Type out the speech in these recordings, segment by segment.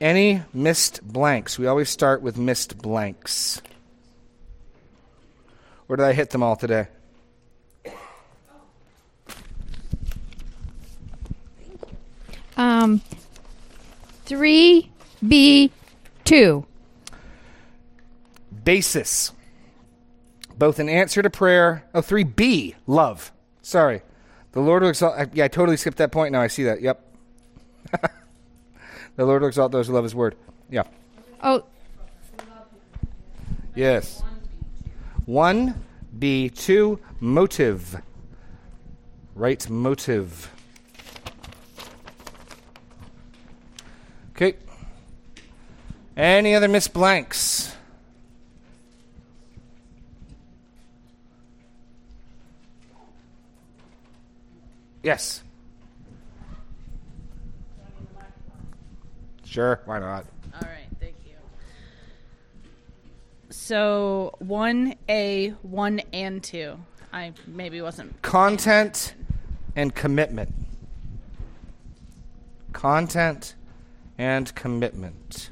Any missed blanks? We always start with missed blanks. Or did I hit them all today? Um, 3B2. Basis. Both an answer to prayer. Oh, 3B, love. Sorry. The Lord will exalt. Yeah, I totally skipped that point. Now I see that. Yep. the Lord will exalt those who love his word. Yeah. Oh, Yes. 1B2, motive. Right motive. Okay. Any other miss blanks? Yes. Sure, why not? All right, thank you. So one A, one and two. I maybe wasn't. content and commitment. Content and commitment.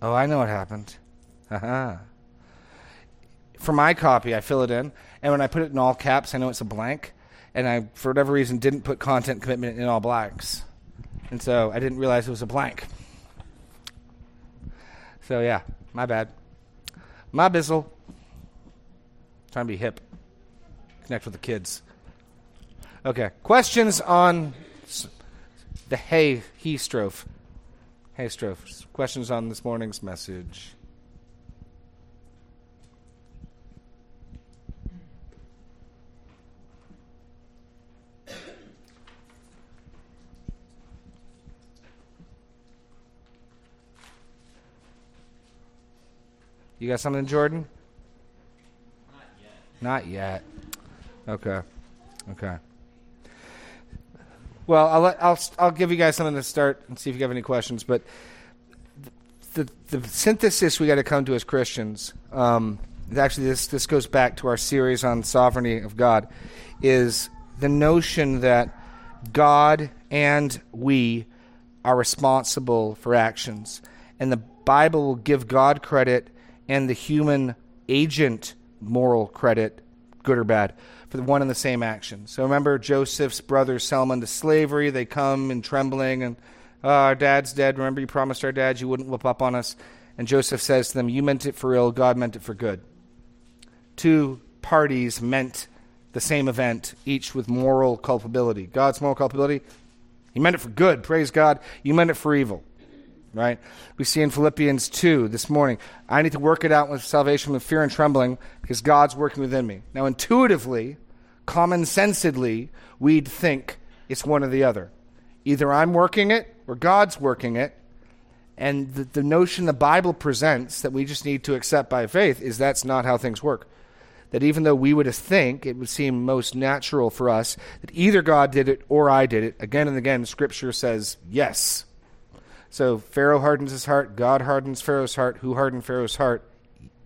Oh, I know what happened. Haha. For my copy, I fill it in, and when I put it in all caps, I know it's a blank, and I, for whatever reason, didn't put content commitment in all blanks, and so I didn't realize it was a blank. So yeah, my bad. My bizzle. Trying to be hip. Connect with the kids. Okay. Questions on the hay he strophe. Hay strophe. Questions on this morning's message. You got something, Jordan? Not yet. Not yet. Okay. Okay. Well, I'll let, I'll I'll give you guys something to start and see if you have any questions. But the the synthesis we got to come to as Christians, um, actually this this goes back to our series on sovereignty of God, is the notion that God and we are responsible for actions, and the Bible will give God credit and the human agent moral credit, good or bad, for the one and the same action. So remember Joseph's brothers sell him into slavery. They come in trembling and, "Oh, our dad's dead. Remember you promised our dad you wouldn't whip up on us. And Joseph says to them, You meant it for ill, God meant it for good. Two parties meant the same event, each with moral culpability. God's moral culpability, he meant it for good. Praise God. You meant it for evil right? We see in Philippians 2 this morning, I need to work it out with salvation with fear and trembling because God's working within me. Now, intuitively, common sensedly, we'd think it's one or the other. Either I'm working it or God's working it. And the, the notion the Bible presents that we just need to accept by faith is that's not how things work. That even though we would think it would seem most natural for us that either God did it or I did it, again and again, Scripture says yes. So Pharaoh hardens his heart. God hardens Pharaoh's heart. Who hardened Pharaoh's heart?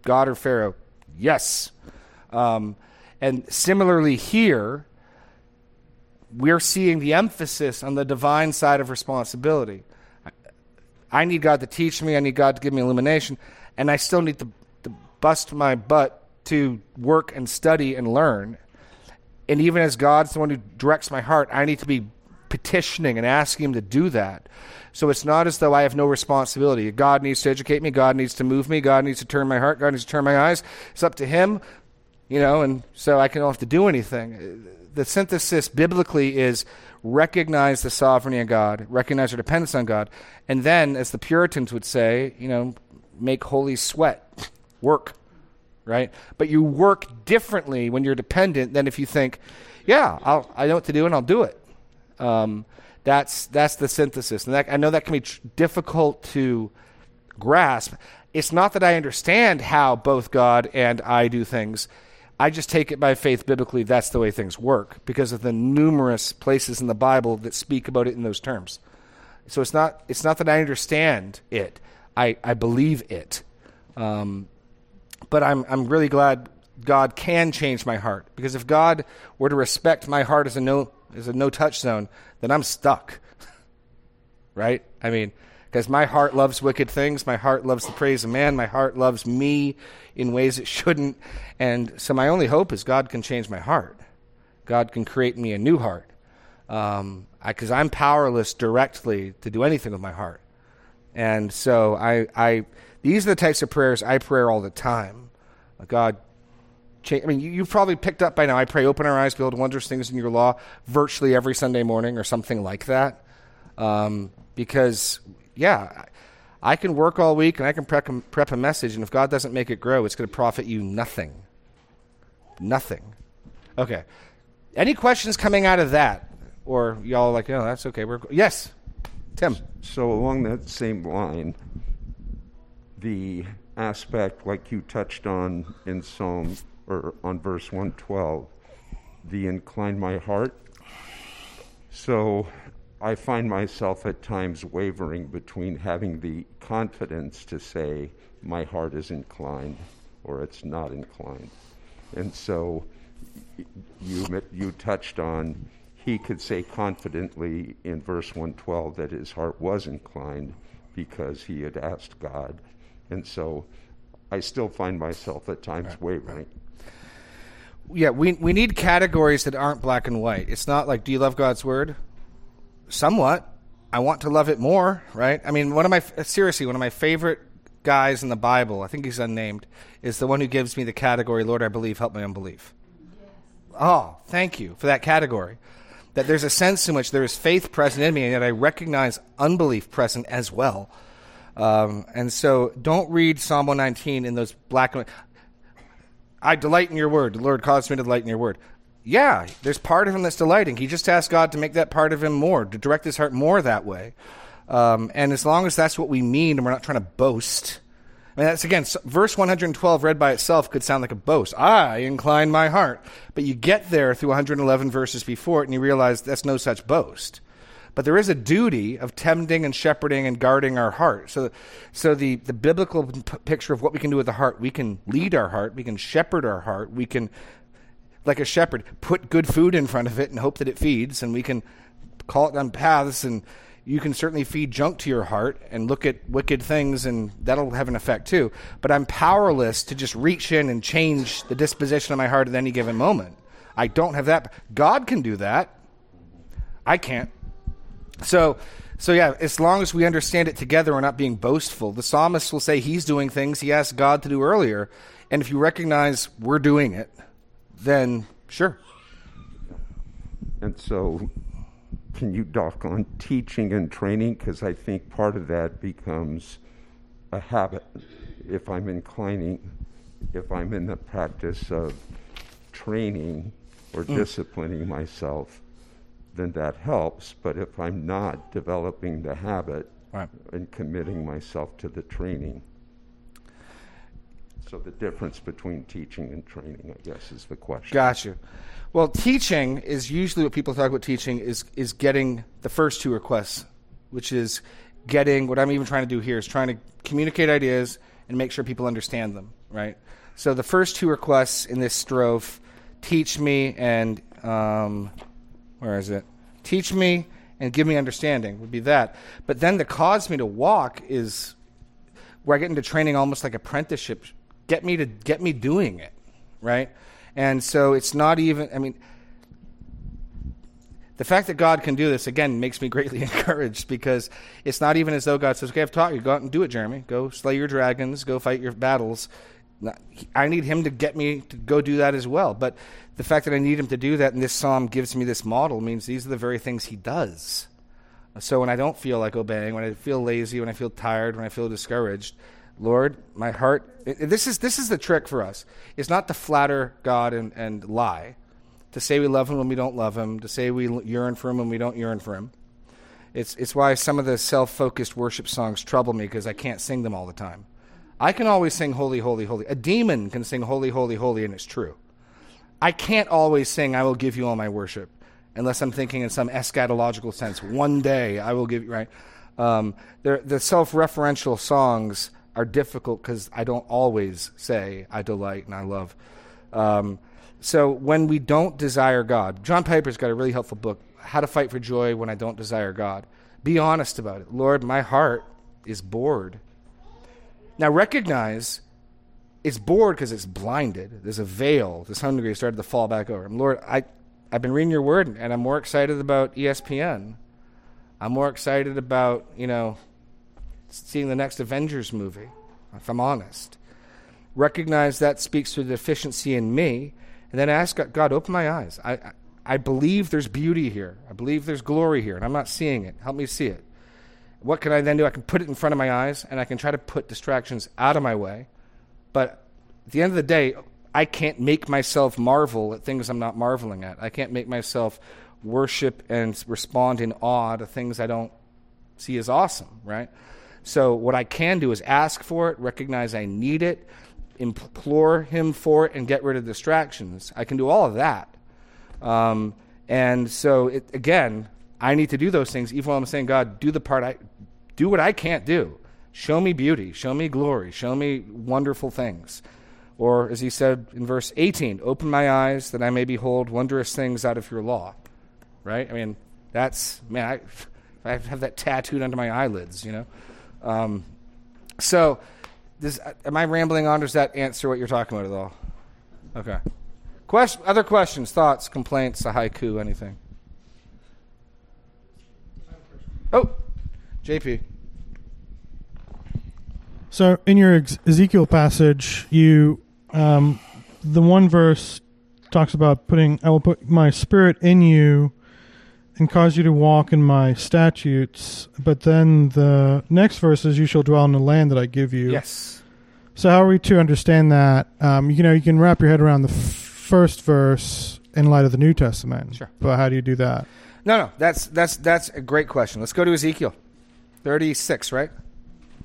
God or Pharaoh? Yes. Um, and similarly here, we're seeing the emphasis on the divine side of responsibility. I, need God to teach me. I need God to give me illumination, and I still need to, to bust my butt to work and study and learn. And even as God's the one who directs my heart, I need to be petitioning and asking Him to do that. So it's not as though I have no responsibility. God needs to educate me. God needs to move me. God needs to turn my heart. God needs to turn my eyes. It's up to Him, you know, and so I don't have to do anything. The synthesis biblically is recognize the sovereignty of God, recognize your dependence on God, and then, as the Puritans would say, you know, make holy sweat, work, right? But you work differently when you're dependent than if you think, yeah, I'll, I know what to do and I'll do it. Um, that's that's the synthesis, and that, I know that can be tr- difficult to grasp. It's not that I understand how both God and I do things. I just take it by faith biblically. That's the way things work because of the numerous places in the Bible that speak about it in those terms. So it's not it's not that I understand it. I I believe it. Um, but I'm I'm really glad God can change my heart because if God were to respect my heart as a no is a no touch zone, then I'm stuck. right? I mean, because my heart loves wicked things. My heart loves the praise of man. My heart loves me in ways it shouldn't. And so my only hope is God can change my heart. God can create me a new heart. Because um, I'm powerless directly to do anything with my heart. And so I, I, these are the types of prayers I pray all the time. God, change. I mean, you, have probably picked up by now. I pray, open our eyes, build wondrous things in your law, virtually every Sunday morning or something like that. Um, because, yeah, I can work all week and I can prep, prep a message, and if God doesn't make it grow, it's going to profit you nothing. Nothing. Okay. Any questions coming out of that? Or y'all like, oh, that's okay. We're yes, Tim. So along that same line, the aspect like you touched on in Psalm or on verse 112, the incline my heart. So I find myself at times wavering between having the confidence to say my heart is inclined or it's not inclined. And so you, you touched on he could say confidently in verse 112 that his heart was inclined because he had asked God. And so I still find myself at times right, wavering. Right yeah, we we need categories that aren't black and white. It's not like, do you love God's word? Somewhat. I want to love it more, right? I mean, one of my seriously, one of my favorite guys in the Bible, I think he's unnamed, is the one who gives me the category, Lord, I believe, help my unbelief. Yes. Oh, thank you for that category. That there's a sense in which there is faith present in me, and yet I recognize unbelief present as well. Um, and so don't read Psalm 119 in those black and white. I delight in your word. The Lord caused me to delight in your word. Yeah, there's part of him that's delighting. He just asked God to make that part of him more, to direct his heart more that way. Um, and as long as that's what we mean and we're not trying to boast, I mean, that's again, verse 112 read by itself could sound like a boast. I incline my heart. But you get there through 111 verses before it and you realize that's no such boast. But there is a duty of tending and shepherding and guarding our heart. So, so the, the biblical p- picture of what we can do with the heart, we can lead our heart, we can shepherd our heart, we can, like a shepherd, put good food in front of it and hope that it feeds, and we can call it on paths, and you can certainly feed junk to your heart and look at wicked things, and that'll have an effect too. But I'm powerless to just reach in and change the disposition of my heart at any given moment. I don't have that. God can do that. I can't. So, so yeah, as long as we understand it together, we're not being boastful. The psalmist will say he's doing things he asked God to do earlier, and if you recognize we're doing it, then sure. And so, can you dock on teaching and training? Because I think part of that becomes a habit. If I'm inclining, if I'm in the practice of training or mm. disciplining myself, then that helps. But if I'm not developing the habit right. and committing myself to the training, so the difference between teaching and training, I guess, is the question. Gotcha. Well, teaching is usually what people talk about. Teaching is is getting the first two requests, which is getting what I'm even trying to do here is trying to communicate ideas and make sure people understand them. Right. So the first two requests in this strophe, teach me and um, where is it? Teach me and give me understanding would be that. But then the cause me to walk is where I get into training almost like apprenticeship. Get me to get me doing it, right? And so it's not even. I mean, the fact that God can do this again makes me greatly encouraged because it's not even as though God says, "Okay, I've taught you. Go out and do it, Jeremy. Go slay your dragons. Go fight your battles." I need Him to get me to go do that as well. But the fact that I need him to do that and this psalm gives me this model means these are the very things he does. So when I don't feel like obeying, when I feel lazy, when I feel tired, when I feel discouraged, Lord, my heart. this is this is the trick for us. It's not to flatter God and, and lie, to say we love Him when we don't love Him, to say we yearn for Him when we don't yearn for Him. It's it's why some of the self-focused worship songs trouble me because I can't sing them all the time. I can always sing holy, holy, holy. A demon can sing holy, holy, holy, and it's true. I can't always sing, I will give you all my worship, unless I'm thinking in some eschatological sense. One day I will give you, right? Um, the self referential songs are difficult because I don't always say, I delight and I love. Um, so when we don't desire God, John Piper's got a really helpful book how to fight for joy when I don't desire God. Be honest about it. Lord, my heart is bored. Now recognize it's bored because it's blinded. There's a veil. This hunger has started to fall back over. Lord, I, I've been reading your word and I'm more excited about ESPN. I'm more excited about, you know, seeing the next Avengers movie, if I'm honest. Recognize that speaks to the deficiency in me, and then ask God, God open my eyes. I, I, I believe there's beauty here. I believe there's glory here, and I'm not seeing it. Help me see it. What can I then do? I can put it in front of my eyes, and I can try to put distractions out of my way. But at the end of the day, I can't make myself marvel at things I'm not marveling at. I can't make myself worship and respond in awe to things I don't see as awesome, right? So what I can do is ask for it, recognize I need it, implore Him for it, and get rid of distractions. I can do all of that. Um, and so it, again, I need to do those things. Even while I'm saying, God, do the part I do what I can't do. Show me beauty. Show me glory. Show me wonderful things. Or as he said in verse 18, open my eyes that I may behold wondrous things out of your law. Right? I mean, that's man. I, I have that tattooed under my eyelids. You know. Um, so, am I rambling on? Does that answer what you're talking about at all? Okay. Question, other questions, thoughts, complaints, a haiku, anything? Oh, JP. So in your Ezekiel passage, you um, the one verse talks about putting I will put my spirit in you and cause you to walk in my statutes. But then the next verse is you shall dwell in the land that I give you. Yes. So how are we to understand that? Um, you know, you can wrap your head around the f- first verse in light of the New Testament. Sure. But how do you do that? No, no, that's that's that's a great question. Let's go to Ezekiel, thirty-six, right?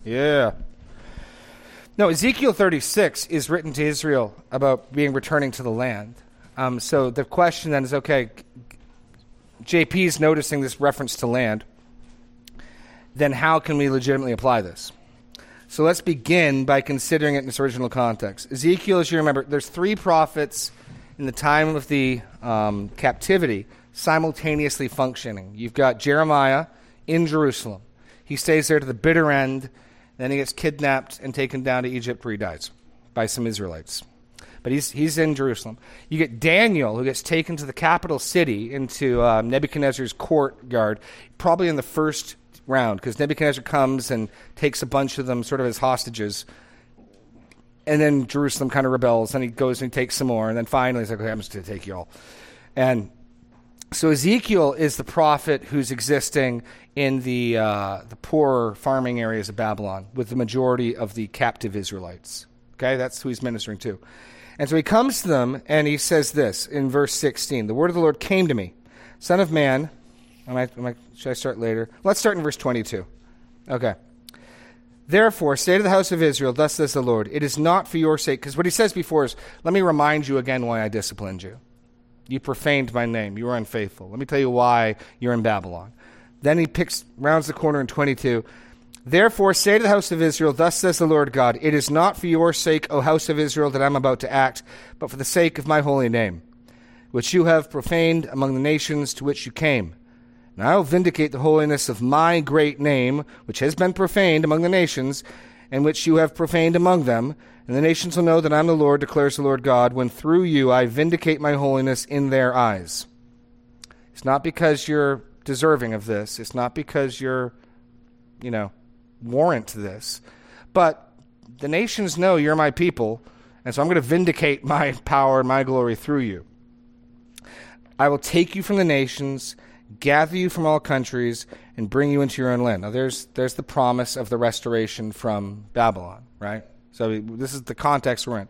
Yeah. No, Ezekiel thirty-six is written to Israel about being returning to the land. Um, so the question then is, okay, JP is noticing this reference to land. Then how can we legitimately apply this? So let's begin by considering it in its original context. Ezekiel, as you remember, there's three prophets in the time of the um, captivity simultaneously functioning. You've got Jeremiah in Jerusalem. He stays there to the bitter end, then he gets kidnapped and taken down to Egypt where he dies by some Israelites. But he's, he's in Jerusalem. You get Daniel, who gets taken to the capital city, into um, Nebuchadnezzar's courtyard, probably in the first round, because Nebuchadnezzar comes and takes a bunch of them sort of as hostages. And then Jerusalem kind of rebels, and he goes and he takes some more, and then finally he's like, okay, I'm just going to take you all. And so Ezekiel is the prophet who's existing in the uh, the poorer farming areas of Babylon with the majority of the captive Israelites. Okay, that's who he's ministering to. And so he comes to them and he says this in verse 16: "The word of the Lord came to me, Son of man." Am I, am I, should I start later? Let's start in verse 22. Okay. Therefore, say to the house of Israel, Thus says the Lord, it is not for your sake, because what he says before is, Let me remind you again why I disciplined you. You profaned my name. You were unfaithful. Let me tell you why you're in Babylon. Then he picks, rounds the corner in 22. Therefore, say to the house of Israel, Thus says the Lord God, It is not for your sake, O house of Israel, that I'm about to act, but for the sake of my holy name, which you have profaned among the nations to which you came. And I will vindicate the holiness of my great name, which has been profaned among the nations, and which you have profaned among them. And the nations will know that I'm the Lord, declares the Lord God, when through you I vindicate my holiness in their eyes. It's not because you're deserving of this, it's not because you're, you know, warrant this, but the nations know you're my people, and so I'm going to vindicate my power and my glory through you. I will take you from the nations gather you from all countries and bring you into your own land. Now, there's there's the promise of the restoration from Babylon, right? So this is the context we're in.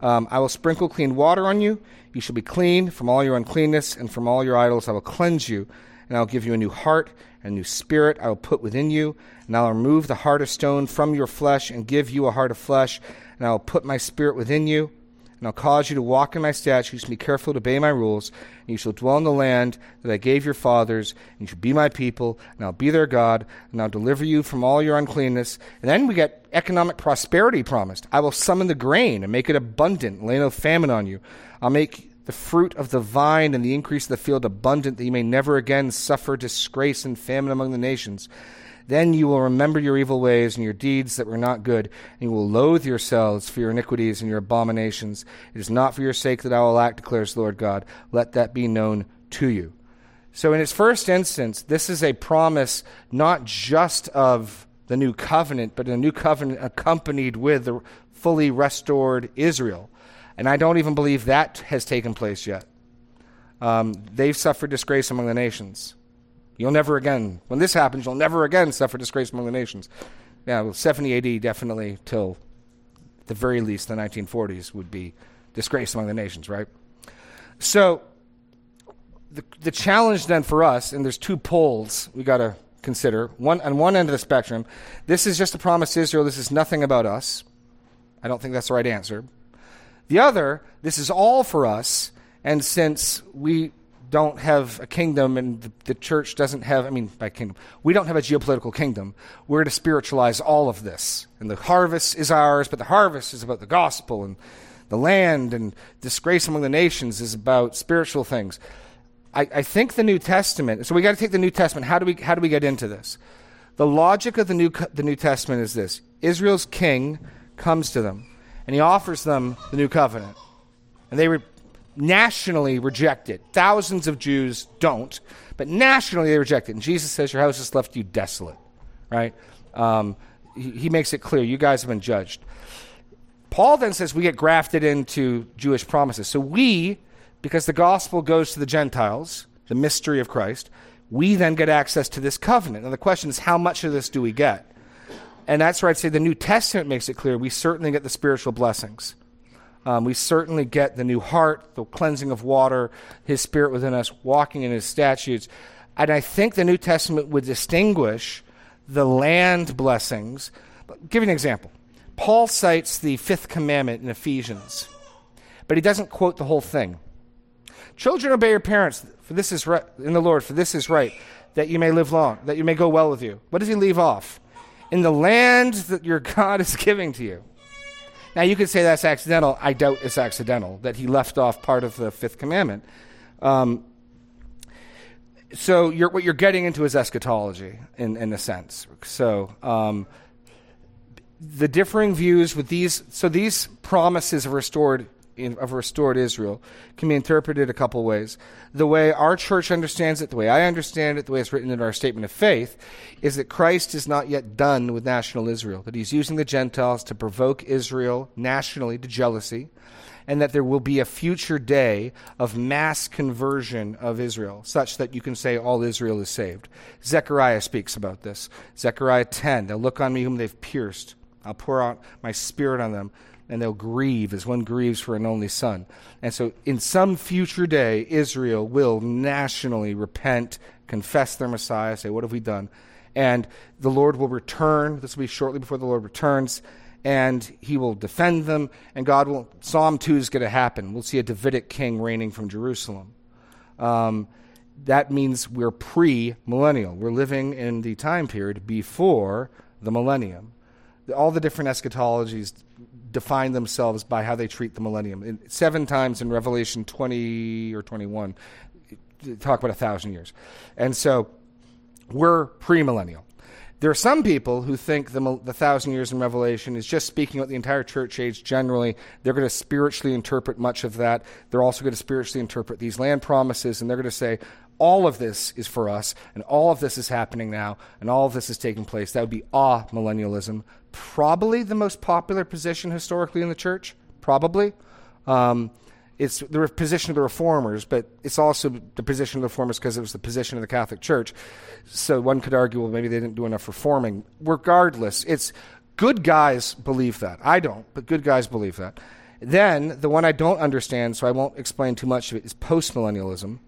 Um, I will sprinkle clean water on you. You shall be clean from all your uncleanness, and from all your idols I will cleanse you. And I will give you a new heart, and a new spirit I will put within you. And I will remove the heart of stone from your flesh, and give you a heart of flesh. And I will put my spirit within you and I'll cause you to walk in my statutes and be careful to obey my rules. And you shall dwell in the land that I gave your fathers, and you shall be my people, and I'll be their God, and I'll deliver you from all your uncleanness. And then we get economic prosperity promised. I will summon the grain and make it abundant, and lay no famine on you. I'll make the fruit of the vine and the increase of the field abundant, that you may never again suffer disgrace and famine among the nations. Then you will remember your evil ways and your deeds that were not good, and you will loathe yourselves for your iniquities and your abominations. It is not for your sake that I will act, declares the Lord God. Let that be known to you. So, in its first instance, this is a promise not just of the new covenant, but a new covenant accompanied with the fully restored Israel. And I don't even believe that has taken place yet. Um, they've suffered disgrace among the nations. You'll never again, when this happens, you'll never again suffer disgrace among the nations. Yeah, well, 70 AD definitely till the very least the 1940s would be disgrace among the nations, right? So the, the challenge then for us, and there's two poles we got to consider. One on one end of the spectrum, this is just a promise to Israel. This is nothing about us. I don't think that's the right answer. The other, this is all for us, and since we don't have a kingdom and the, the, church doesn't have, I mean, by kingdom, we don't have a geopolitical kingdom, we're to spiritualize all of this. And the harvest is ours, but the harvest is about the gospel, and the land and disgrace among the nations is about spiritual things. I, I think the New Testament, so we got to take the New Testament. How do, we, how do we get into this? The logic of the New, the New Testament is this Israel's king comes to them and he offers them the new covenant. And they re- nationally reject it. Thousands of Jews don't, but nationally they reject it. And Jesus says, Your house has left you desolate, right? Um, he, he makes it clear, you guys have been judged. Paul then says we get grafted into Jewish promises. So we, because the gospel goes to the Gentiles, the mystery of Christ, we then get access to this covenant. And the question is, how much of this do we get? And that's where I'd say the New Testament makes it clear we certainly get the spiritual blessings. Um, we certainly get the new heart, the cleansing of water, His Spirit within us, walking in His statutes. And I think the New Testament would distinguish the land blessings. I'll give you an example. Paul cites the fifth commandment in Ephesians, but he doesn't quote the whole thing. Children, obey your parents, for this is right in the Lord, for this is right, that you may live long, that you may go well with you. What does he leave off? in the land that your God is giving to you. Now, you could say that's accidental. I doubt it's accidental that he left off part of the fifth commandment. Um, so, you're, what you're getting into is eschatology, in, in a sense. So, um, the differing views with these, so these promises of restored of restored Israel can be interpreted a couple ways. The way our church understands it, the way I understand it, the way it's written in our statement of faith, is that Christ is not yet done with national Israel, that he's using the Gentiles to provoke Israel nationally to jealousy, and that there will be a future day of mass conversion of Israel, such that you can say all Israel is saved. Zechariah speaks about this. Zechariah 10, they'll look on me whom they've pierced. I'll pour out my spirit on them and they'll grieve as one grieves for an only son. And so, in some future day, Israel will nationally repent, confess their Messiah, say, What have we done? And the Lord will return. This will be shortly before the Lord returns. And he will defend them. And God will. Psalm 2 is going to happen. We'll see a Davidic king reigning from Jerusalem. Um, that means we're pre millennial. We're living in the time period before the millennium. All the different eschatologies define themselves by how they treat the millennium. In, seven times in Revelation 20 or 21, talk about a thousand years. And so we're premillennial. There are some people who think the, the thousand years in Revelation is just speaking about the entire church age generally. They're going to spiritually interpret much of that. They're also going to spiritually interpret these land promises, and they're going to say, all of this is for us, and all of this is happening now, and all of this is taking place. That would be ah millennialism. Probably the most popular position historically in the church. Probably. Um, it's the position of the reformers, but it's also the position of the reformers because it was the position of the Catholic Church. So one could argue, well, maybe they didn't do enough reforming. Regardless, it's good guys believe that. I don't, but good guys believe that. Then the one I don't understand, so I won't explain too much of it, is postmillennialism.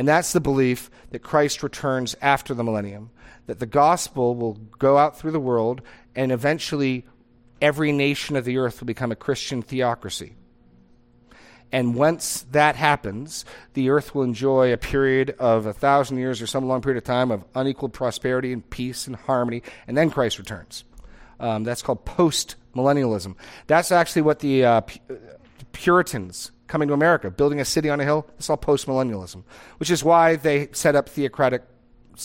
And that's the belief that Christ returns after the millennium, that the gospel will go out through the world and eventually every nation of the earth will become a Christian theocracy. And once that happens, the earth will enjoy a period of a thousand years or some long period of time of unequaled prosperity and peace and harmony, and then Christ returns. Um, that's called post millennialism. That's actually what the uh, Puritans coming to America, building a city on a hill. It's all postmillennialism, which is why they set up theocratic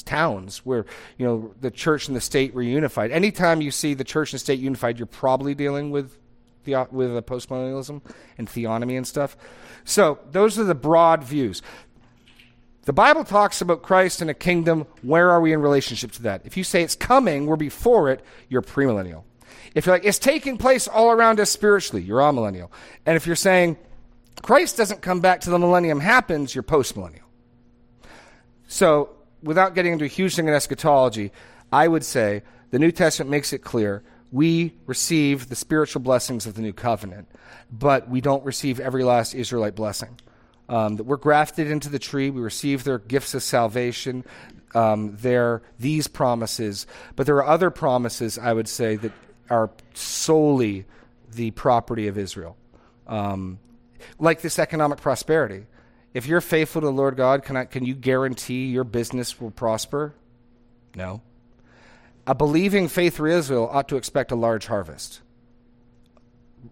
towns where you know the church and the state were unified. Anytime you see the church and state unified, you're probably dealing with the with a postmillennialism and theonomy and stuff. So those are the broad views. The Bible talks about Christ and a kingdom. Where are we in relationship to that? If you say it's coming, we're before it, you're premillennial. If you're like, it's taking place all around us spiritually, you're amillennial. And if you're saying Christ doesn't come back till the millennium happens, you're postmillennial. So, without getting into a huge thing in eschatology, I would say the New Testament makes it clear we receive the spiritual blessings of the new covenant, but we don't receive every last Israelite blessing um, that we're grafted into the tree. We receive their gifts of salvation. Um, there, these promises, but there are other promises I would say that are solely the property of Israel, um, like this economic prosperity. If you're faithful to the Lord God, can I, can you guarantee your business will prosper? No. A believing faith Israel ought to expect a large harvest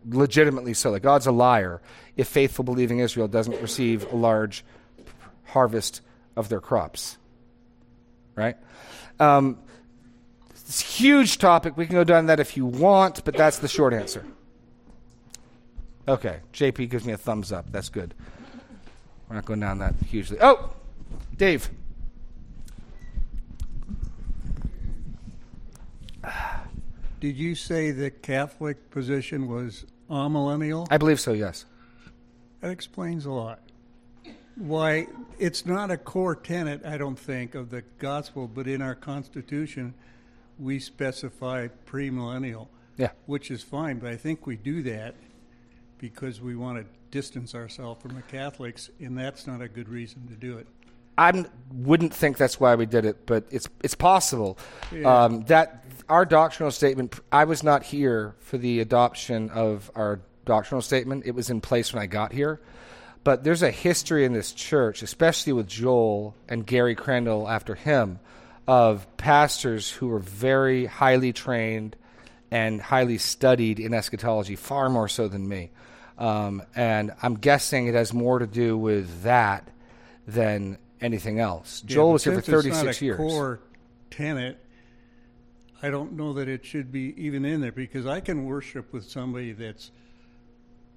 legitimately so. Like God's a liar if faithful, believing Israel doesn't receive a large harvest of their crops. Right? Um, it's a huge topic. We can go down that if you want, but that's the short answer. Okay, JP gives me a thumbs up. That's good. We're not going down that hugely. Oh, Dave. Did you say the Catholic position was amillennial? I believe so, yes. That explains a lot. Why, it's not a core tenet, I don't think, of the gospel, but in our Constitution, we specify premillennial. Yeah. Which is fine, but I think we do that because we want to distance ourselves from the Catholics, and that's not a good reason to do it. I wouldn't think that's why we did it, but it's it's possible Yeah. um, that our doctrinal statement. I was not here for the adoption of our doctrinal statement. It was in place when I got here, but there's a history in this church, especially with Joel and Gary Crandall after him, of pastors who were very highly trained and highly studied in eschatology, far more so than me. Um, and I'm guessing it has more to do with that than anything else. Yeah, Joel was here for since it's 36 not a years. Core tenet. I don't know that it should be even in there because I can worship with somebody that's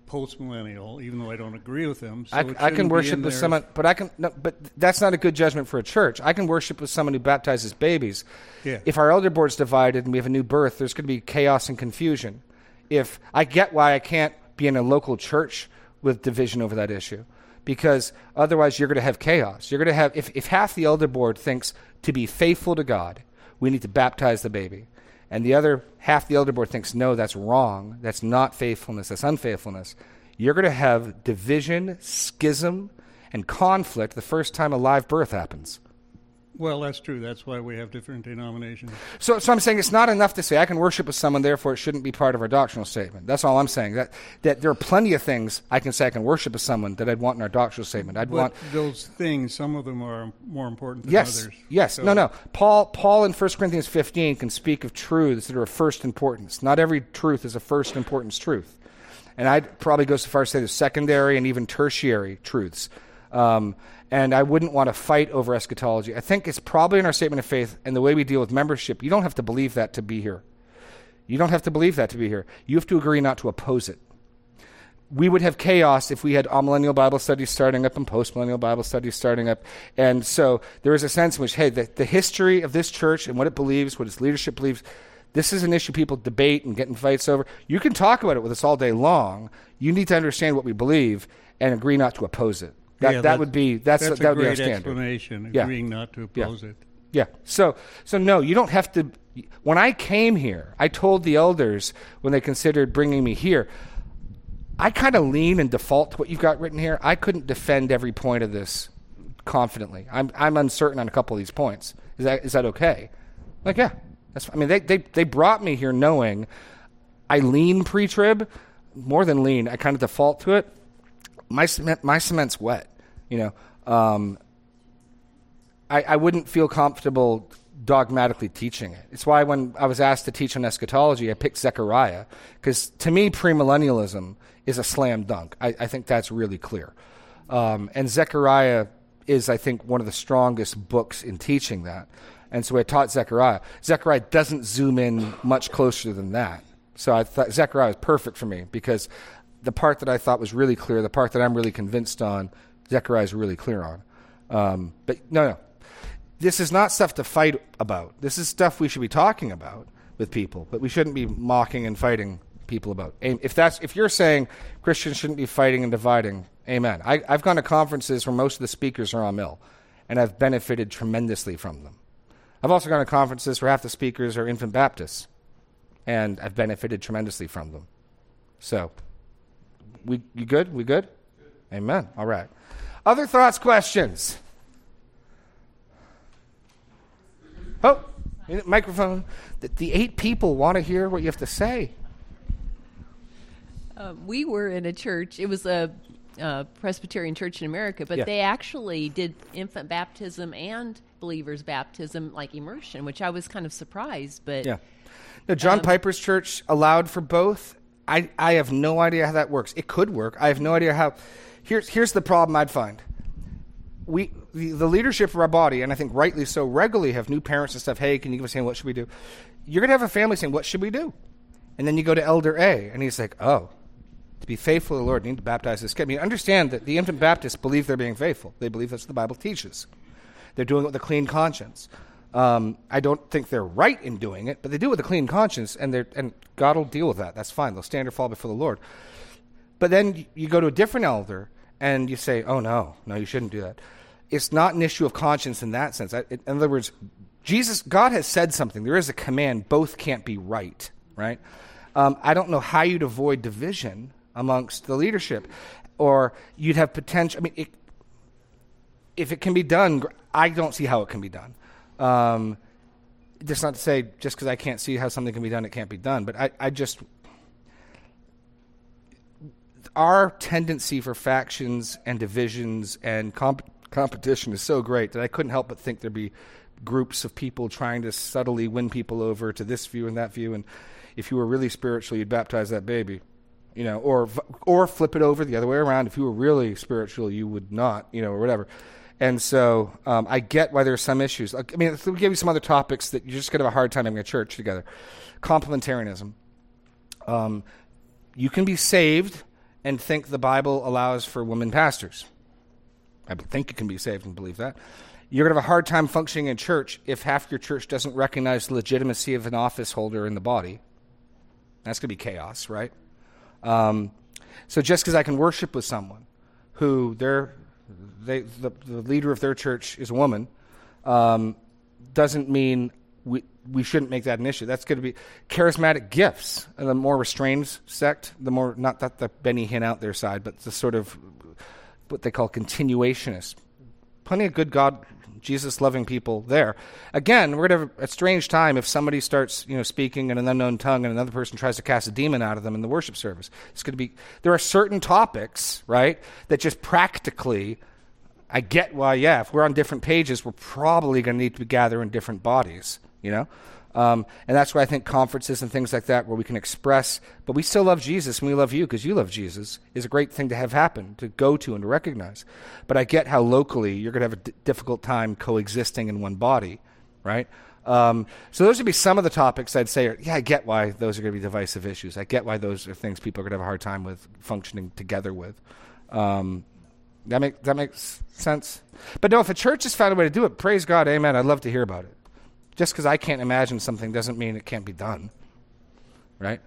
post-millennial, even though I don't agree with them. So I, I can worship with someone, but I can. No, but that's not a good judgment for a church. I can worship with someone who baptizes babies. Yeah. If our elder board's divided and we have a new birth, there's going to be chaos and confusion. If I get why I can't be in a local church with division over that issue, because otherwise you're going to have chaos. You're going to have if if half the elder board thinks to be faithful to God, we need to baptize the baby. And the other half the elder board thinks, no, that's wrong. That's not faithfulness. That's unfaithfulness you're going to have division, schism, and conflict the first time a live birth happens. Well, that's true. That's why we have different denominations. So, so I'm saying it's not enough to say I can worship with someone, therefore it shouldn't be part of our doctrinal statement. That's all I'm saying. That that there are plenty of things I can say I can worship with someone that I'd want in our doctrinal statement. I'd But want those things, some of them are more important than yes, others. yes, So- no, no. Paul Paul in 1 Corinthians 15 can speak of truths that are of first importance. Not every truth is a first importance truth. And I'd probably go so far as to say there's secondary and even tertiary truths. Um, and I wouldn't want to fight over eschatology. I think it's probably in our statement of faith and the way we deal with membership. You don't have to believe that to be here. You don't have to believe that to be here. You have to agree not to oppose it. We would have chaos if we had amillennial Bible studies starting up and postmillennial Bible studies starting up. And so there is a sense in which, hey, the, the history of this church and what it believes, what its leadership believes, this is an issue people debate and get in fights over. You can talk about it with us all day long. You need to understand what we believe and agree not to oppose it. That, Yeah, that would be that's, that's that would be our standard. explanation. Yeah. Agreeing not to Yeah. oppose it. Yeah. So so no, you don't have to. When I came here, I told the elders when they considered bringing me here, I kind of lean and default to what you've got written here. I couldn't defend every point of this confidently. I'm I'm uncertain on a couple of these points. Is that is that okay? Like yeah, that's. I mean they they they brought me here knowing I lean pre-trib more than lean. I kind of default to it. My cement my cement's wet. You know. Um, I, I wouldn't feel comfortable dogmatically teaching it. It's why when I was asked to teach on eschatology, I picked Zechariah, because to me, premillennialism is a slam dunk. I, I think that's really clear. Um, and Zechariah is, I think, one of the strongest books in teaching that. And so I taught Zechariah. Zechariah doesn't zoom in much closer than that. So I thought Zechariah was perfect for me because the part that I thought was really clear, the part that I'm really convinced on, Zechariah is really clear on. Um, but no, no. This is not stuff to fight about. This is stuff we should be talking about with people, but we shouldn't be mocking and fighting people about. If that's if you're saying Christians shouldn't be fighting and dividing, amen. I, I've gone to conferences where most of the speakers are amil, and I've benefited tremendously from them. I've also gone to conferences where half the speakers are infant Baptists, and I've benefited tremendously from them. So, we you good? We good? Amen. All right. Other thoughts, questions? Oh, microphone. The, the eight people want to hear what you have to say. Uh, we were in a church. It was a uh, Presbyterian church in America, but Yeah. they actually did infant baptism and believers baptism, like immersion, which I was kind of surprised. But Yeah. No, John Piper's church allowed for both. I, I have no idea how that works. It could work. I have no idea how. Here's, here's the problem I'd find. We, the, the leadership of our body, and I think rightly so, regularly have new parents and stuff. Hey, can you give us a hand? what should we do? You're going to have a family saying, what should we do? And then you go to Elder A, and he's like, oh, to be faithful to the Lord, you need to baptize this kid. I mean, understand that the infant Baptists believe they're being faithful. They believe that's what the Bible teaches. They're doing it with a clean conscience. Um, I don't think they're right in doing it, but they do it with a clean conscience, and they're and God will deal with that. That's fine. They'll stand or fall before the Lord. But then you go to a different elder, and you say, "Oh no, no, you shouldn't do that." It's not an issue of conscience in that sense. In other words, Jesus, God has said something. There is a command. Both can't be right. Right. Um, I don't know how you'd avoid division amongst the leadership, or you'd have potential. I mean, it, if it can be done, I don't see how it can be done. Um, just not to say just because I can't see how something can be done, it can't be done. But I, I just our tendency for factions and divisions and comp- competition is so great that I couldn't help but think there'd be groups of people trying to subtly win people over to this view and that view. And if you were really spiritual, you'd baptize that baby, you know, or or flip it over the other way around. If you were really spiritual, you would not, you know, or whatever. And so um, I get why there's some issues. I mean, me give you some other topics that you're just going to have a hard time having a church together. Complementarianism. Um, you can be saved and think the Bible allows for women pastors. I think you can be saved and believe that. You're going to have a hard time functioning in church if half your church doesn't recognize the legitimacy of an office holder in the body. That's going to be chaos, right? Um, so just because I can worship with someone who they're, they, the, the leader of their church is a woman, um, doesn't mean we, we shouldn't make that an issue. That's going to be charismatic gifts. And the more restrained sect, the more, not that the Benny Hinn out their side, but the sort of what they call continuationist. Plenty of good God, Jesus loving people there. Again, we're going to have a strange time if somebody starts, you know, speaking in an unknown tongue and another person tries to cast a demon out of them in the worship service. It's going to be, there are certain topics, right, that just practically, I get why, yeah, if we're on different pages, we're probably going to need to gather in different bodies, you know? Um, and that's why I think conferences and things like that, where we can express, but we still love Jesus and we love you because you love Jesus, is a great thing to have happen, to go to and to recognize. But I get how locally you're going to have a d- difficult time coexisting in one body, right? Um, so those would be some of the topics I'd say. Are, yeah, I get why those are going to be divisive issues. I get why those are things people are going to have a hard time with functioning together with. Um, that make that makes sense. But no, if a church has found a way to do it, praise God, Amen. I'd love to hear about it. Just because I can't imagine something doesn't mean it can't be done, right?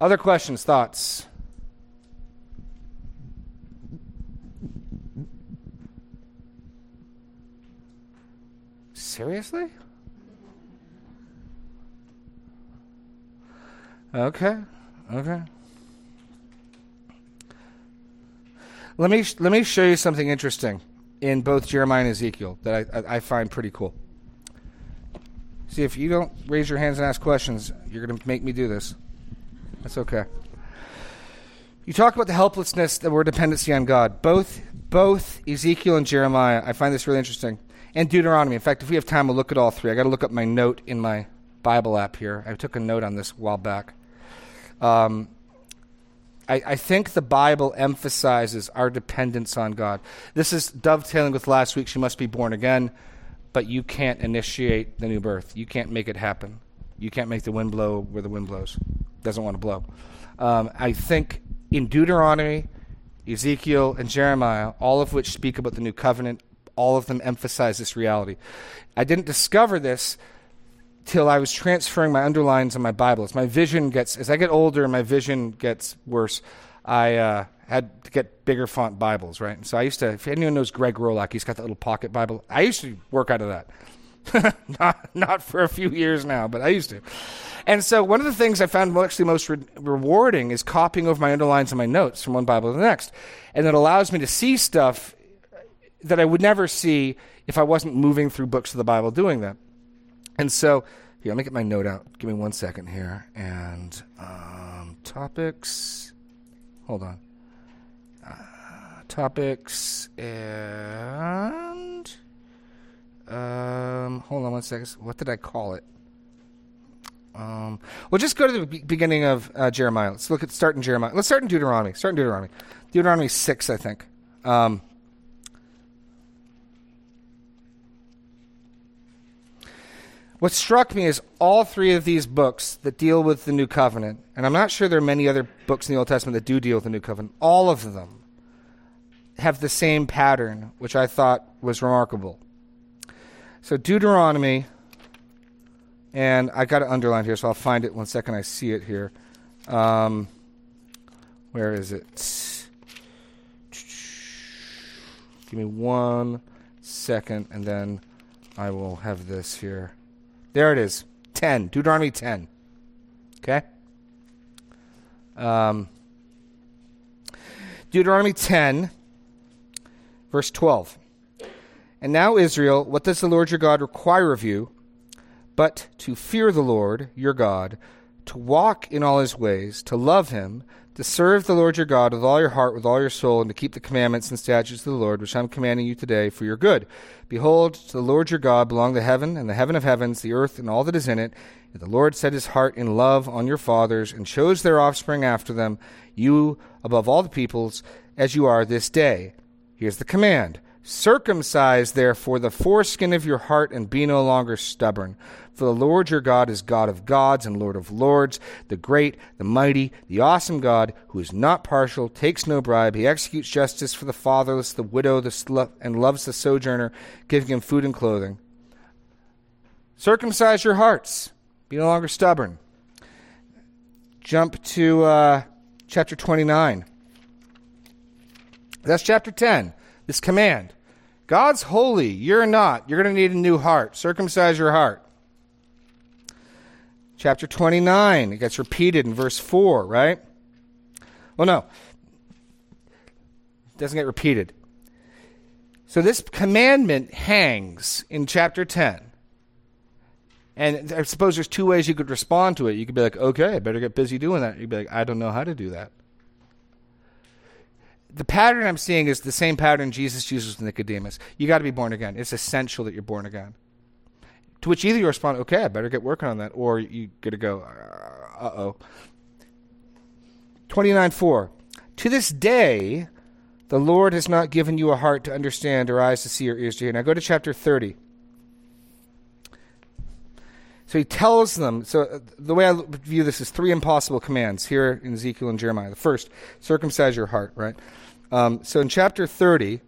Other questions, thoughts? Seriously? Okay. Okay. Let me let me show you something interesting in both Jeremiah and Ezekiel that I, I, I find pretty cool. See, if you don't raise your hands and ask questions, you're going to make me do this. That's okay. You talk about the helplessness that we're dependency on God. Both both Ezekiel and Jeremiah, I find this really interesting. and Deuteronomy. In fact, if we have time, we'll look at all three. I got to look up my note in my Bible app here. I took a note on this a while back. Um, I, I think the Bible emphasizes our dependence on God. This is dovetailing with last week. She must be born again, but you can't initiate the new birth. You can't make it happen. You can't make the wind blow where the wind blows. Doesn't want to blow. Um, I think in Deuteronomy, Ezekiel, and Jeremiah, all of which speak about the new covenant, all of them emphasize this reality. I didn't discover this till I was transferring my underlines in my Bible. As my vision gets, as I get older and my vision gets worse, I uh, had to get bigger font Bibles, right? And so I used to, if anyone knows Greg Rolock, he's got that little pocket Bible. I used to work out of that. not, not for a few years now, but I used to. And so one of the things I found actually most re- rewarding is copying over my underlines and my notes from one Bible to the next. And it allows me to see stuff that I would never see if I wasn't moving through books of the Bible doing that. And so, here, let me get my note out. Give me one second here. And um, topics. Hold on. Topics and. Um, hold on one second. What did I call it? Um, well, just go to the be- beginning of uh, Jeremiah. Let's look at start in Jeremiah. Let's start in Deuteronomy. Start in Deuteronomy. Deuteronomy six, I think. Um, what struck me is all three of these books that deal with the new covenant, and I'm not sure there are many other books in the Old Testament that do deal with the new covenant. All of them have the same pattern, which I thought was remarkable. So Deuteronomy, and I got it underlined here, so I'll find it one second. I see it here. Um, where is it? Give me one second, and then I will have this here. There it is. 10. Deuteronomy 10. Okay? Um, Deuteronomy 10, verse 12. And now, Israel, what does the Lord your God require of you but to fear the Lord your God, to walk in all his ways, to love him, to serve the Lord your God with all your heart, with all your soul, and to keep the commandments and statutes of the Lord, which I am commanding you today for your good. Behold, to the Lord your God belong the heaven and the heaven of heavens, the earth and all that is in it. And the Lord set his heart in love on your fathers, and chose their offspring after them, you above all the peoples, as you are this day. Here's the command. Circumcise therefore the foreskin of your heart, and be no longer stubborn. For the Lord your God is God of gods and Lord of lords, the great, the mighty, the awesome God, who is not partial, takes no bribe. He executes justice for the fatherless, the widow, the slut, and loves the sojourner, giving him food and clothing. Circumcise your hearts. Be no longer stubborn. Jump to uh, chapter 29. That's chapter 10. This command. God's holy. You're not. You're going to need a new heart. Circumcise your heart. Chapter 29. It gets repeated in verse 4, right? Well, no. It doesn't get repeated. So this commandment hangs in chapter 10. And I suppose there's two ways you could respond to it. You could be like, okay, I better get busy doing that. You'd be like, I don't know how to do that. The pattern I'm seeing is the same pattern Jesus uses with Nicodemus. You got to be born again. It's essential that you're born again. To which either you respond, okay, I better get working on that, or you got to go, uh oh. 29 4. To this day, the Lord has not given you a heart to understand, or eyes to see, or ears to hear. Now go to chapter 30. So he tells them. So uh, the way I view this is three impossible commands here in Ezekiel and Jeremiah. The first, circumcise your heart, right? Um, so in chapter 30,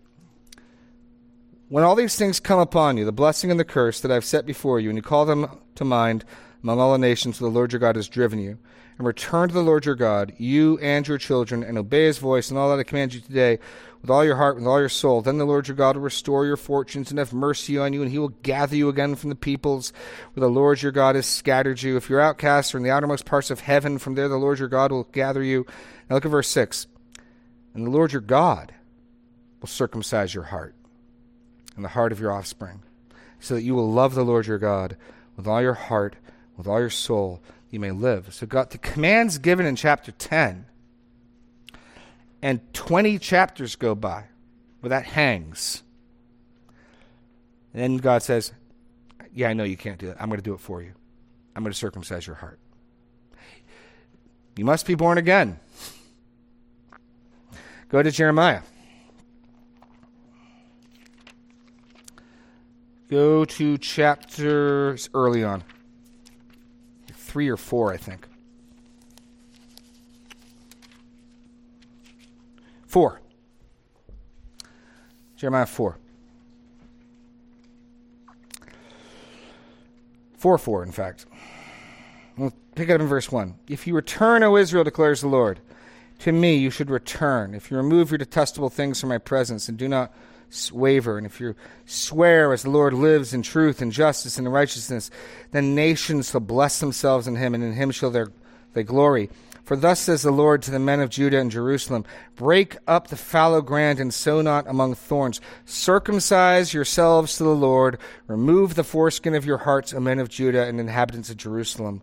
when all these things come upon you, the blessing and the curse that I've set before you, and you call them to mind among all the nations where the Lord your God has driven you, and return to the Lord your God, you and your children, and obey his voice and all that I command you today with all your heart, with all your soul. Then the Lord your God will restore your fortunes and have mercy on you, and he will gather you again from the peoples where the Lord your God has scattered you. If you're outcasts or in the outermost parts of heaven, from there the Lord your God will gather you. Now look at verse 6. And the Lord your God will circumcise your heart and the heart of your offspring, so that you will love the Lord your God with all your heart, with all your soul, you may live. So God the commands given in chapter 10 and 20 chapters go by where that hangs. And then God says, Yeah, I know you can't do that. I'm going to do it for you. I'm going to circumcise your heart. You must be born again. Go to Jeremiah. Go to chapters early on. Three or four, I think. Four. Jeremiah 4. 4 4, in fact. We'll pick it up in verse 1. If you return, O Israel, declares the Lord, to me you should return. If you remove your detestable things from my presence and do not waver, and if you swear as the Lord lives in truth and justice and righteousness, then nations shall bless themselves in him, and in him shall their, their glory. For thus says the Lord to the men of Judah and Jerusalem Break up the fallow ground and sow not among thorns. Circumcise yourselves to the Lord. Remove the foreskin of your hearts, O men of Judah and inhabitants of Jerusalem,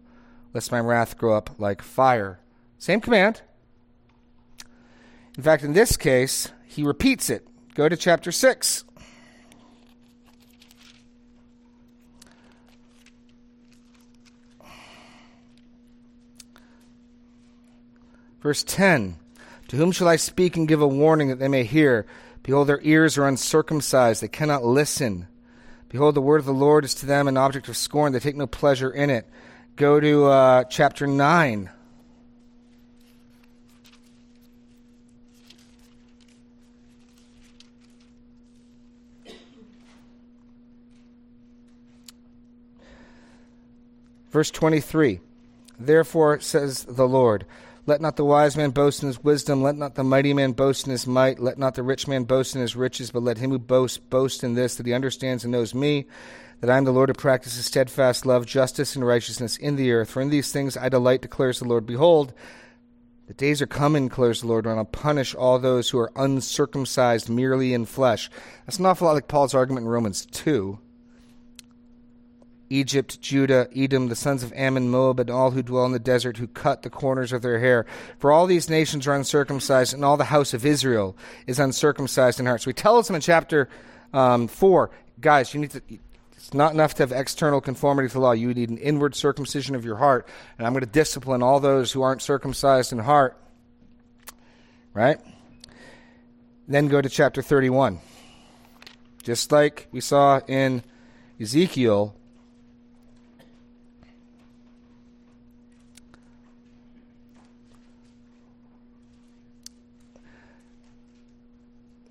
lest my wrath grow up like fire. Same command. In fact, in this case, he repeats it. Go to chapter 6. Verse 10 To whom shall I speak and give a warning that they may hear? Behold, their ears are uncircumcised, they cannot listen. Behold, the word of the Lord is to them an object of scorn, they take no pleasure in it. Go to uh, chapter 9. Verse 23 Therefore says the Lord, let not the wise man boast in his wisdom, let not the mighty man boast in his might, let not the rich man boast in his riches, but let him who boasts boast in this, that he understands and knows me, that I am the Lord who practices steadfast love, justice, and righteousness in the earth. For in these things I delight, declares the Lord. Behold, the days are coming, declares the Lord, when I'll punish all those who are uncircumcised merely in flesh. That's an awful lot like Paul's argument in Romans 2. Egypt, Judah, Edom, the sons of Ammon, Moab, and all who dwell in the desert, who cut the corners of their hair. For all these nations are uncircumcised, and all the house of Israel is uncircumcised in heart. So he tells them in chapter um, 4, guys, you need to. It's not enough to have external conformity to the law. You need an inward circumcision of your heart. And I'm going to discipline all those who aren't circumcised in heart. Right? Then go to chapter 31. Just like we saw in Ezekiel,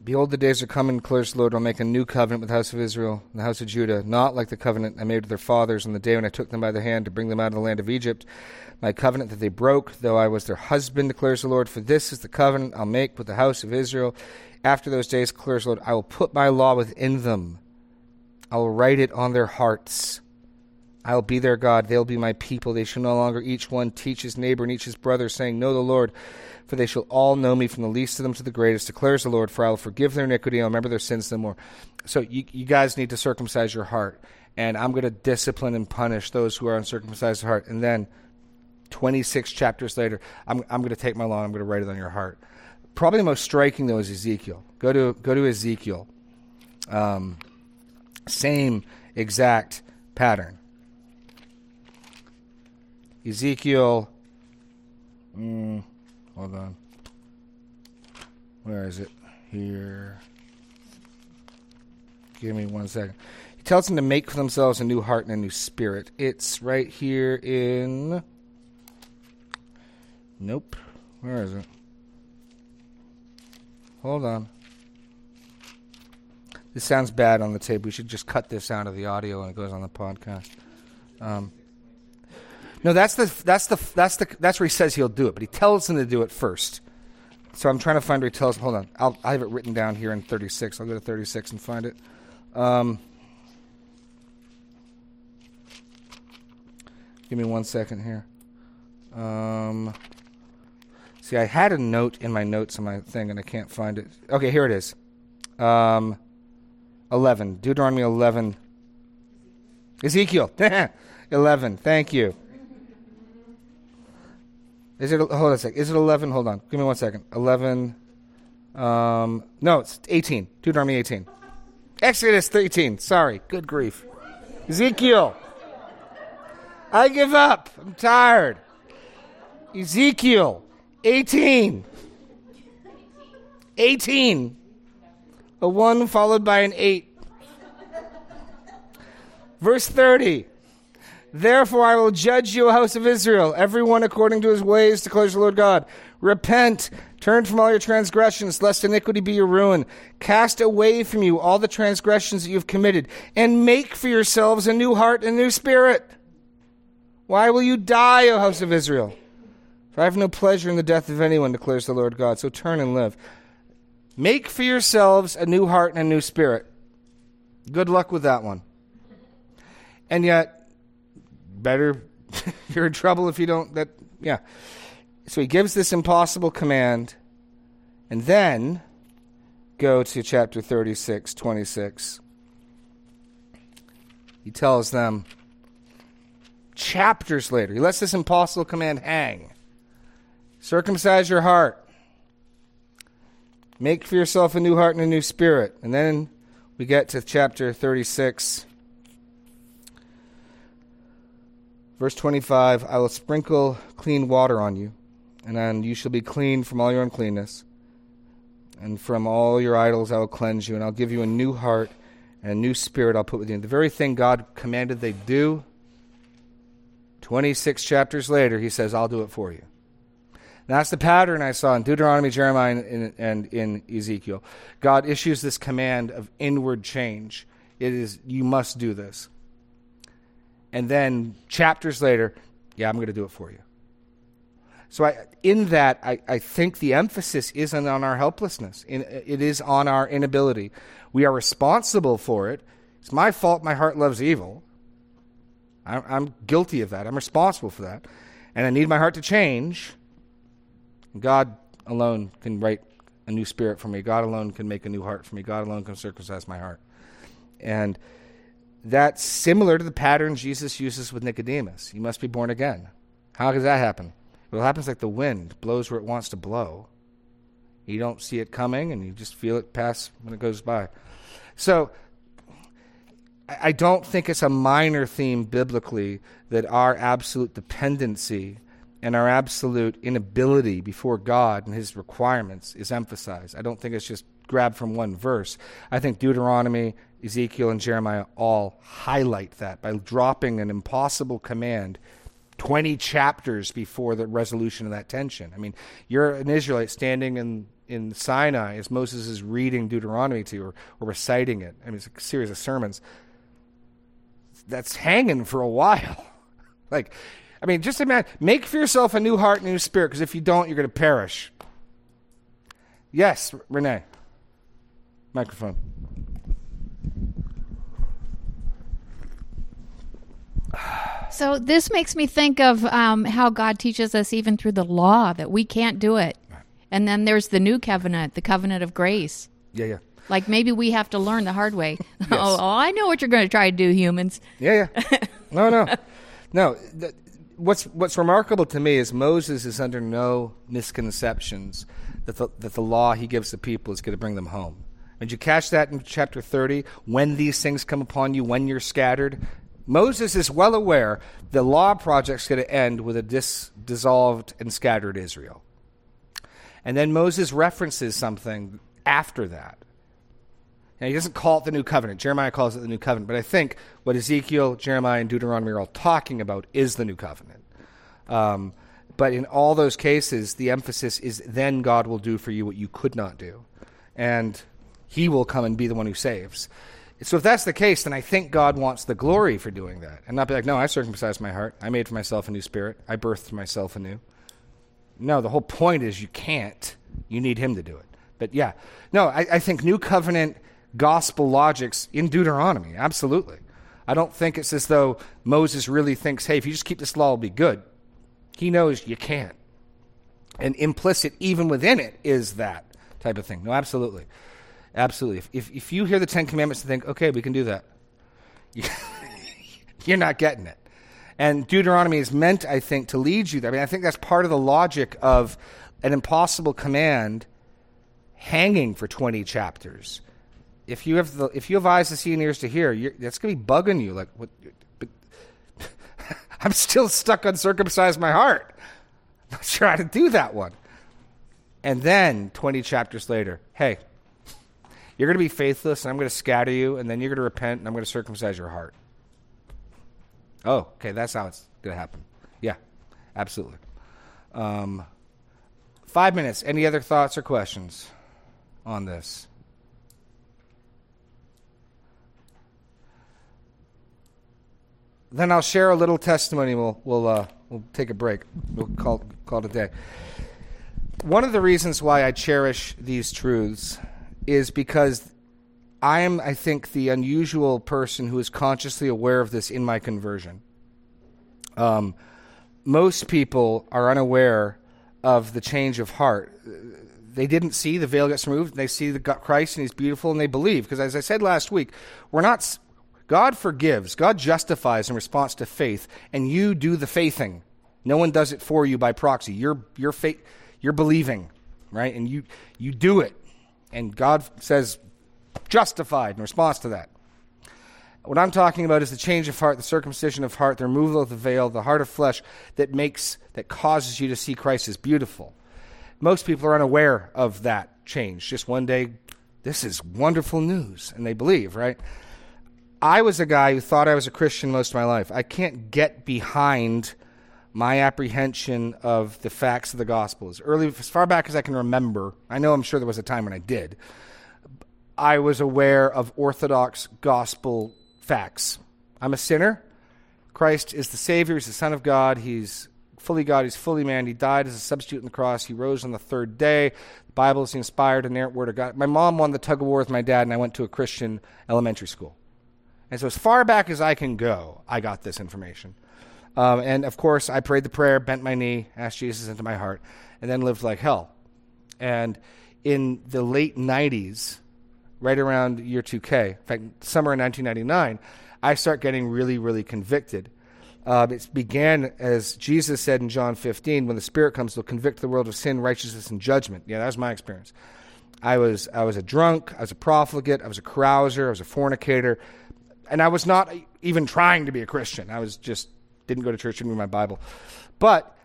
Behold, the days are coming, declares the Lord. I'll make a new covenant with the house of Israel and the house of Judah, not like the covenant I made with their fathers on the day when I took them by the hand to bring them out of the land of Egypt. My covenant that they broke, though I was their husband, declares the Lord. For this is the covenant I'll make with the house of Israel. After those days, declares the Lord, I will put my law within them. I will write it on their hearts. I will be their God. They'll be my people. They shall no longer each one teach his neighbor and each his brother, saying, Know the Lord for they shall all know me from the least of them to the greatest, declares the Lord, for I will forgive their iniquity, I'll remember their sins no more. So you, you guys need to circumcise your heart, and I'm going to discipline and punish those who are uncircumcised of heart. And then 26 chapters later, I'm, I'm going to take my law and I'm going to write it on your heart. Probably the most striking, though, is Ezekiel. Go to, go to Ezekiel. Um, same exact pattern. Ezekiel. Mm, Hold on. Where is it? Here. Give me one second. He tells them to make for themselves a new heart and a new spirit. It's right here in. Nope. Where is it? Hold on. This sounds bad on the tape. We should just cut this out of the audio and it goes on the podcast. Um, no, that's the that's the that's the that's where he says he'll do it, but he tells them to do it first. So I'm trying to find where he tells. Hold on, I'll, I have it written down here in 36. I'll go to 36 and find it. Um, give me one second here. Um, see, I had a note in my notes on my thing, and I can't find it. Okay, here it is. Um, 11. Deuteronomy 11. Ezekiel. 11. Thank you. Is it hold on a sec? Is it eleven? Hold on. Give me one second. Eleven. Um, no, it's eighteen. Deuteronomy eighteen. Exodus 13. Sorry. Good grief. Ezekiel. I give up. I'm tired. Ezekiel 18. 18. A 1 followed by an 8. Verse 30. Therefore I will judge you, house of Israel, everyone according to his ways, declares the Lord God. Repent, turn from all your transgressions, lest iniquity be your ruin. Cast away from you all the transgressions that you have committed, and make for yourselves a new heart and a new spirit. Why will you die, O house of Israel? For I have no pleasure in the death of anyone, declares the Lord God. So turn and live. Make for yourselves a new heart and a new spirit. Good luck with that one. And yet, better you're in trouble if you don't that yeah. So he gives this impossible command and then go to chapter 36, 26. He tells them chapters later. He lets this impossible command hang. Circumcise your heart. Make for yourself a new heart and a new spirit. And then we get to chapter 36, verse 25 I will sprinkle clean water on you, and you shall be clean from all your uncleanness. And from all your idols I will cleanse you, and I'll give you a new heart and a new spirit I'll put within you. The very thing God commanded they do, 26 chapters later, he says, I'll do it for you. That's the pattern I saw in Deuteronomy, Jeremiah, and, and in Ezekiel. God issues this command of inward change. It is, you must do this. And then chapters later, yeah, I'm going to do it for you. So I, in that, I, I think the emphasis isn't on our helplessness. It is on our inability. We are responsible for it. It's my fault my heart loves evil. I'm, I'm guilty of that. I'm responsible for that. And I need my heart to change. God alone can write a new spirit for me. God alone can make a new heart for me. God alone can circumcise my heart. And that's similar to the pattern Jesus uses with Nicodemus. You must be born again. How does that happen? Well, it happens like the wind blows where it wants to blow. You don't see it coming, and you just feel it pass when it goes by. So, I don't think it's a minor theme biblically that our absolute dependency and our absolute inability before God and His requirements is emphasized. I don't think it's just grabbed from one verse. I think Deuteronomy, Ezekiel, and Jeremiah all highlight that by dropping an impossible command 20 chapters before the resolution of that tension. I mean, you're an Israelite standing in, in Sinai as Moses is reading Deuteronomy to you or, or reciting it. I mean, it's a series of sermons. That's hanging for a while. like, I mean, just imagine, make for yourself a new heart and a new spirit, because if you don't, you're going to perish. Yes, Renee. Microphone. So this makes me think of um, how God teaches us even through the law that we can't do it. And then there's the new covenant, the covenant of grace. Yeah, yeah. Like maybe we have to learn the hard way. oh, oh, I know what you're going to try to do, humans. Yeah, yeah. No, no. No, th- what's what's remarkable to me is Moses is under no misconceptions that the, that the law he gives the people is going to bring them home. And you catch that in chapter 30 when these things come upon you, when you're scattered. Moses is well aware the law project's going to end with a dis- dissolved and scattered Israel. And then Moses references something after that. Now, he doesn't call it the new covenant. Jeremiah calls it the new covenant. But I think what Ezekiel, Jeremiah, and Deuteronomy are all talking about is the new covenant. Um, but in all those cases, the emphasis is then God will do for you what you could not do. And he will come and be the one who saves. So if that's the case, then I think God wants the glory for doing that. And not be like, no, I circumcised my heart. I made for myself a new spirit. I birthed myself anew. No, the whole point is you can't. You need him to do it. But yeah, no, I, I think new covenant gospel logics in Deuteronomy. Absolutely. I don't think it's as though Moses really thinks, hey, if you just keep this law, it'll be good. He knows you can't. And implicit, even within it, is that type of thing. No, absolutely. Absolutely. If, if, if you hear the Ten Commandments and think, okay, we can do that, you're not getting it. And Deuteronomy is meant, I think, to lead you there. I mean, I think that's part of the logic of an impossible command hanging for 20 chapters if you have the if you have eyes to see and ears to hear, you're, that's gonna be bugging you. Like what? But I'm still stuck on circumcise my heart. I'm not sure how to do that one. And then 20 chapters later, hey, you're going to be faithless, and I'm going to scatter you, and then you're going to repent, and I'm going to circumcise your heart. Oh, okay, that's how it's going to happen. Yeah, absolutely. Um, five minutes. Any other thoughts or questions on this? Then I'll share a little testimony. We'll we'll uh, we'll take a break. We'll call call it a day. One of the reasons why I cherish these truths is because I am, I think, the unusual person who is consciously aware of this in my conversion. Um, most people are unaware of the change of heart. They didn't see the veil gets removed. They see the Christ and He's beautiful, and they believe. Because as I said last week, we're not. God forgives. God justifies in response to faith, and you do the faithing. No one does it for you by proxy. You're you're faith. You're believing, right? And you you do it, and God says justified in response to that. What I'm talking about is the change of heart, the circumcision of heart, the removal of the veil, the heart of flesh that makes that causes you to see Christ as beautiful. Most people are unaware of that change. Just one day, this is wonderful news, and they believe, right? I was a guy who thought I was a Christian most of my life. I can't get behind my apprehension of the facts of the gospel as early as far back as I can remember. I know I'm sure there was a time when I did. I was aware of orthodox gospel facts. I'm a sinner. Christ is the Savior. He's the Son of God. He's fully God. He's fully man. He died as a substitute on the cross. He rose on the third day. The Bible is the inspired, and inerrant Word of God. My mom won the tug of war with my dad, and I went to a Christian elementary school. And so, as far back as I can go, I got this information. Um, and of course, I prayed the prayer, bent my knee, asked Jesus into my heart, and then lived like hell. And in the late 90s, right around year 2K, in fact, summer of 1999, I start getting really, really convicted. Uh, it began as Jesus said in John 15, when the Spirit comes, to convict the world of sin, righteousness, and judgment. Yeah, that was my experience. I was, I was a drunk, I was a profligate, I was a carouser, I was a fornicator, and I was not even trying to be a Christian. I was just didn't go to church, didn't read my Bible. But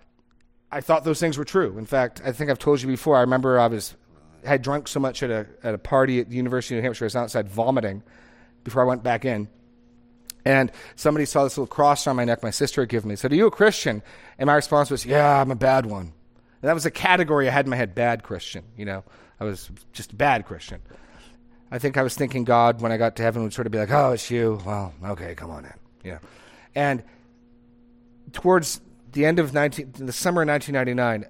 I thought those things were true. In fact, I think I've told you before. I remember I was had drunk so much at a at a party at the University of New Hampshire, I was outside vomiting before I went back in. And somebody saw this little cross on my neck my sister had given me. Said, Are you a Christian? And my response was, Yeah, I'm a bad one. And that was a category I had in my head, bad Christian. You know, I was just a bad Christian. I think I was thinking God, when I got to heaven, would sort of be like, Oh, it's you. Well, okay, come on in. Yeah. And towards the end of 19, the summer of 1999,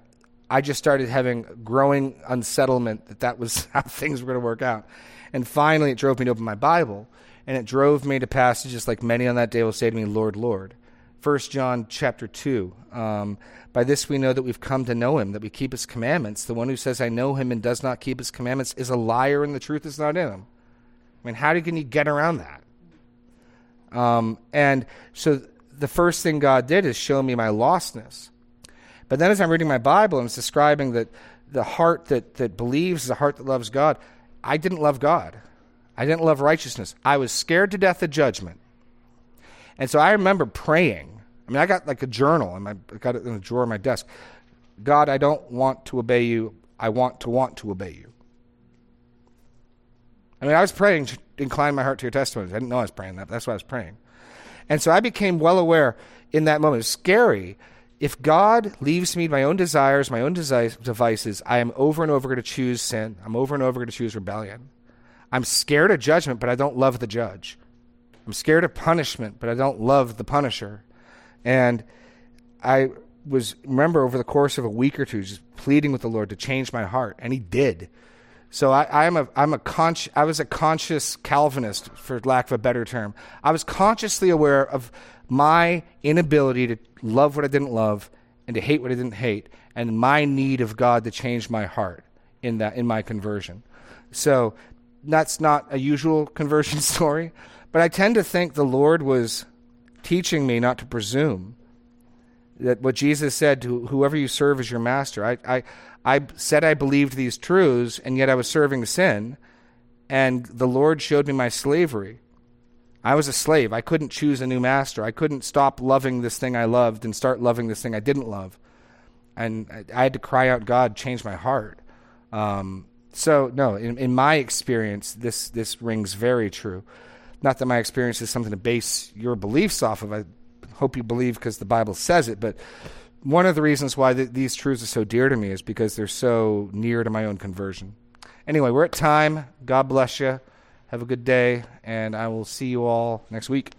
I just started having growing unsettlement that that was how things were going to work out. And finally, it drove me to open my Bible, and it drove me to passages like many on that day will say to me, Lord, Lord. 1 John chapter 2. Um, By this we know that we've come to know him, that we keep his commandments. The one who says, I know him and does not keep his commandments is a liar, and the truth is not in him. I mean, how can you get around that? Um, and so the first thing God did is show me my lostness. But then as I'm reading my Bible and it's describing that the heart that, that believes is a heart that loves God, I didn't love God. I didn't love righteousness. I was scared to death of judgment. And so I remember praying. I mean, I got like a journal, and I got it in a drawer of my desk. God, I don't want to obey you. I want to want to obey you. I mean, I was praying, to incline my heart to your testimonies. I didn't know I was praying that, that's what I was praying. And so I became well aware in that moment. It's scary. If God leaves me my own desires, my own devices, I am over and over going to choose sin. I'm over and over going to choose rebellion. I'm scared of judgment, but I don't love the judge. I'm scared of punishment, but I don't love the punisher. And I was, remember, over the course of a week or two, just pleading with the Lord to change my heart, and He did. So I, am a I'm a consci- I was a conscious Calvinist, for lack of a better term. I was consciously aware of my inability to love what I didn't love and to hate what I didn't hate, and my need of God to change my heart in that in my conversion. So that's not a usual conversion story, but I tend to think the Lord was teaching me not to presume that what Jesus said to whoever you serve as your master. I, I, I said I believed these truths, and yet I was serving sin. and the Lord showed me my slavery. I was a slave. I couldn't choose a new master. I couldn't stop loving this thing I loved and start loving this thing I didn't love. And I, I had to cry out, God, change my heart. Um, so, no, in, in my experience, this, this rings very true. Not that my experience is something to base your beliefs off of. I hope you believe because the Bible says it. But one of the reasons why th- these truths are so dear to me is because they're so near to my own conversion. Anyway, we're at time. God bless you. Have a good day, and I will see you all next week.